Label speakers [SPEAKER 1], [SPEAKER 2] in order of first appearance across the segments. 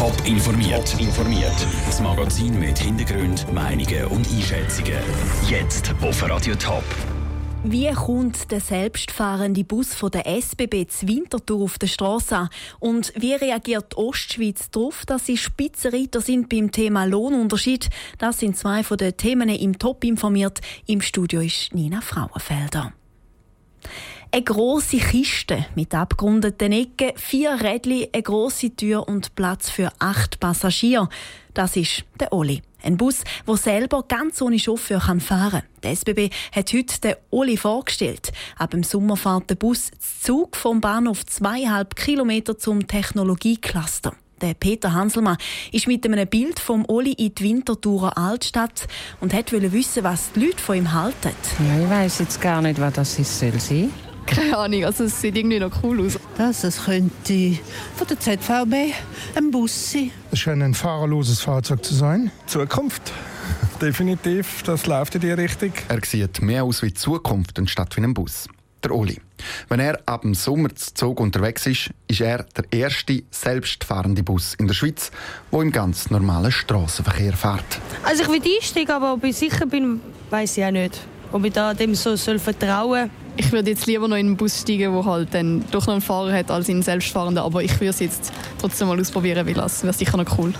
[SPEAKER 1] Top informiert. informiert. Das Magazin mit Hintergrund, Meinungen und Einschätzungen. Jetzt auf Radio Top.
[SPEAKER 2] Wie kommt der selbstfahrende Bus von der SBB zu Winterthur auf der Straße? Und wie reagiert die Ostschweiz darauf, dass sie Spitzenreiter sind beim Thema Lohnunterschied? Das sind zwei von den Themen im Top informiert. Im Studio ist Nina Frauenfelder. Eine grosse Kiste mit abgerundeten Ecken, vier Rädchen, eine grosse Tür und Platz für acht Passagiere. Das ist der Oli. Ein Bus, der selber ganz ohne Chauffeur fahren kann. Der SBB hat heute den Oli vorgestellt. Ab dem Sommer fährt der Bus Zug vom Bahnhof zweieinhalb Kilometer zum Technologiecluster. Der Peter Hanselmann ist mit einem Bild vom Oli in die Winterthurer Altstadt und wollte wissen, was die Leute von ihm halten.
[SPEAKER 3] Ja, ich weiß jetzt gar nicht, was das soll sein.
[SPEAKER 4] Keine Ahnung, also es sieht irgendwie noch cool aus.
[SPEAKER 5] Das, das könnte von der ZVB ein Bus sein.
[SPEAKER 6] Es scheint ein fahrerloses Fahrzeug zu sein.
[SPEAKER 7] Zukunft. Definitiv, das läuft in die Richtung.
[SPEAKER 8] Er sieht mehr aus wie Zukunft anstatt wie ein Bus. Der Oli. Wenn er ab dem Sommer zu Zug unterwegs ist, ist er der erste selbstfahrende Bus in der Schweiz, der im ganz normalen Straßenverkehr fährt.
[SPEAKER 9] Also ich will einsteigen, aber ob ich sicher bin, weiß ich auch nicht. Ob ich da dem so soll vertrauen soll.
[SPEAKER 4] Ich würde jetzt lieber noch in einen Bus steigen, der halt dann doch noch einen Fahrer hat, als in einen selbstfahrenden. Aber ich würde es jetzt trotzdem mal ausprobieren, weil das wäre sicher noch cool.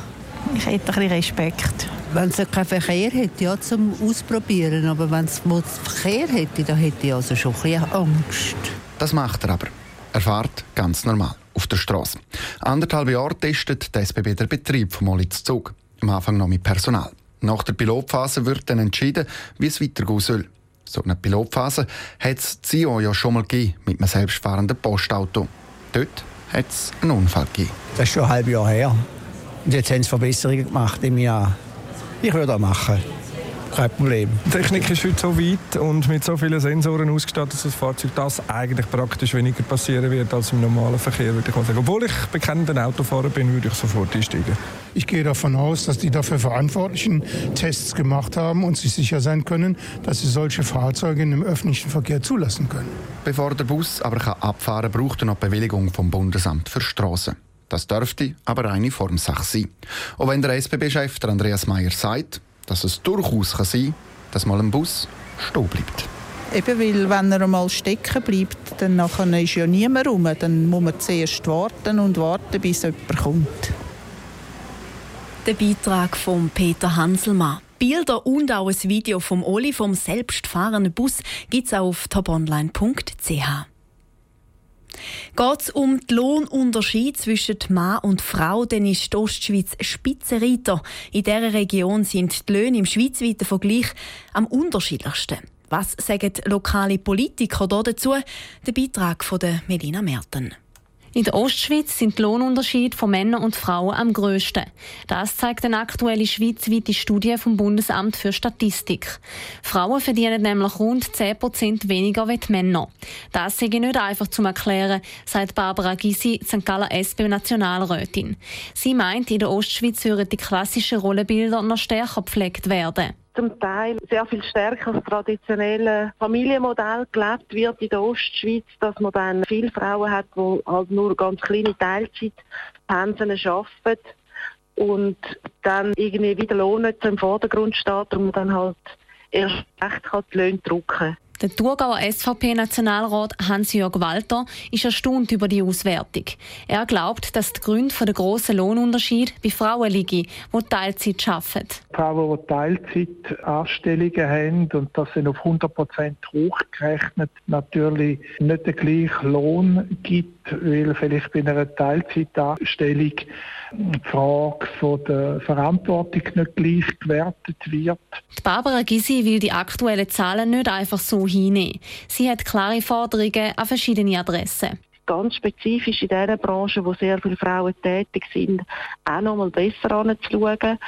[SPEAKER 10] Ich hätte ein bisschen Respekt.
[SPEAKER 5] Wenn es keinen Verkehr hätte, ja, zum Ausprobieren. Aber wenn es Verkehr hätte, dann hätte ich also schon ein bisschen Angst.
[SPEAKER 8] Das macht er aber. Er fährt ganz normal auf der Straße. Anderthalb Jahre testet der SBB den Betrieb vom Molitz Zug. Am Anfang noch mit Personal. Nach der Pilotphase wird dann entschieden, wie es weitergehen soll. So eine Pilotphase hat es CEO ja schon mal gegeben mit einem selbstfahrenden Postauto. Dort hat es einen Unfall gegeben.
[SPEAKER 11] Das ist schon ein halbes Jahr her. Und jetzt haben sie Verbesserungen gemacht im Jahr. Ich würde das machen kein Problem.
[SPEAKER 7] Die Technik ist heute so weit und mit so vielen Sensoren ausgestattet, dass das Fahrzeug das eigentlich praktisch weniger passieren wird als im normalen Verkehr, würde ich mal sagen. Obwohl ich bekennender Autofahrer bin, würde ich sofort einsteigen.
[SPEAKER 6] Ich gehe davon aus, dass die dafür Verantwortlichen Tests gemacht haben und sich sicher sein können, dass sie solche Fahrzeuge im öffentlichen Verkehr zulassen können.
[SPEAKER 8] Bevor der Bus aber kann abfahren kann, braucht er noch Bewilligung vom Bundesamt für Straßen. Das dürfte aber eine Formsache sein. Auch wenn der SBB-Chef Andreas Mayer sagt, dass es durchaus kann sein kann, dass mal ein Bus stehen bleibt.
[SPEAKER 10] Eben, weil wenn er einmal stecken bleibt, dann nachher ist ja niemand rum. Dann muss man zuerst warten und warten, bis jemand kommt.
[SPEAKER 2] Der Beitrag von Peter Hanselmann. Bilder und auch ein Video vom Oli vom selbstfahrenden Bus gibt es auf toponline.ch. Geht es um den Lohnunterschied zwischen Mann und Frau, dann ist die Ostschweiz Spitzenreiter. In dieser Region sind die Löhne im schweizweiten Vergleich am unterschiedlichsten. Was sagen lokale Politiker dazu? Der Beitrag von Melina Merten.
[SPEAKER 12] In der Ostschweiz sind die Lohnunterschiede von Männern und Frauen am grössten. Das zeigt eine aktuelle schweizweite Studie vom Bundesamt für Statistik. Frauen verdienen nämlich rund 10 Prozent weniger als Männer. Das sei nicht einfach zu erklären, sagt Barbara Gysi, St. Galler SP-Nationalrätin. Sie meint, in der Ostschweiz würden die klassischen Rollenbilder noch stärker gepflegt werden
[SPEAKER 13] zum Teil sehr viel stärker das traditionelle Familienmodell gelebt wird in der Ostschweiz, dass man dann viele Frauen hat, die halt nur ganz kleine Teilzeitpensen arbeiten und dann irgendwie wieder Lohn nicht im Vordergrund steht und man dann halt erst recht die Löhne drücken kann.
[SPEAKER 12] Der Thurgauer SVP-Nationalrat Hans-Jörg Walter ist erstaunt über die Auswertung. Er glaubt, dass die Gründe für den grossen Lohnunterschied bei Frauen liegen, die Teilzeit arbeiten.
[SPEAKER 14] Frauen, die Teilzeitanstellungen haben und das sind auf 100 Prozent hochgerechnet, natürlich nicht den gleichen Lohn gibt, weil vielleicht bei einer Teilzeitanstellung die Frage von der Verantwortung nicht gleich gewertet wird.
[SPEAKER 12] Die Barbara Gysi will die aktuellen Zahlen nicht einfach so hinnehmen. Sie hat klare Forderungen an verschiedene Adressen
[SPEAKER 13] ganz spezifisch in dieser Branche, wo sehr viele Frauen tätig sind, auch noch mal besser anzuschauen.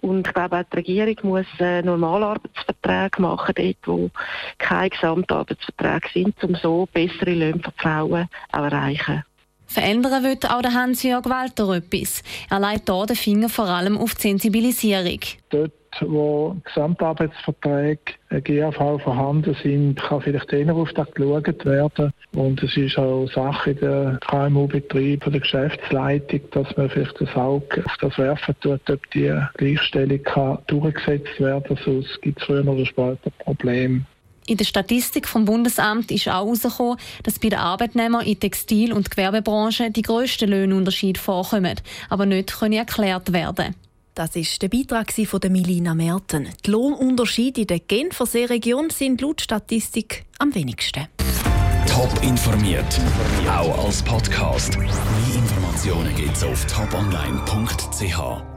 [SPEAKER 13] Und ich glaube, auch die Regierung muss äh, Normalarbeitsverträge machen, dort wo keine Gesamtarbeitsverträge sind, um so bessere Löhne für Frauen zu erreichen.
[SPEAKER 12] Verändern wird auch der Hans-Jörg Walter etwas. Er legt hier den Finger vor allem auf die Sensibilisierung.
[SPEAKER 14] Dort, wo Gesamtarbeitsverträge GAV vorhanden sind, kann vielleicht eher auf das geschaut werden. Und es ist auch Sache der KMU-Betrieb, der Geschäftsleitung, dass man vielleicht das Auge auf das werfen tut, ob die Gleichstellung kann durchgesetzt werden kann. Sonst gibt es früher oder später Probleme.
[SPEAKER 12] In der Statistik vom Bundesamt ist auch herausgekommen, dass bei den Arbeitnehmern in Textil- und Gewerbebranche die grössten Löhnunterschiede vorkommen, aber nicht können erklärt werden
[SPEAKER 2] das ist der Beitrag von Milina Merten. Die Lohnunterschiede in der Genfersee-Region sind laut Statistik am wenigsten.
[SPEAKER 1] Top informiert, auch als Podcast. Mehr Informationen gibt es auf toponline.ch.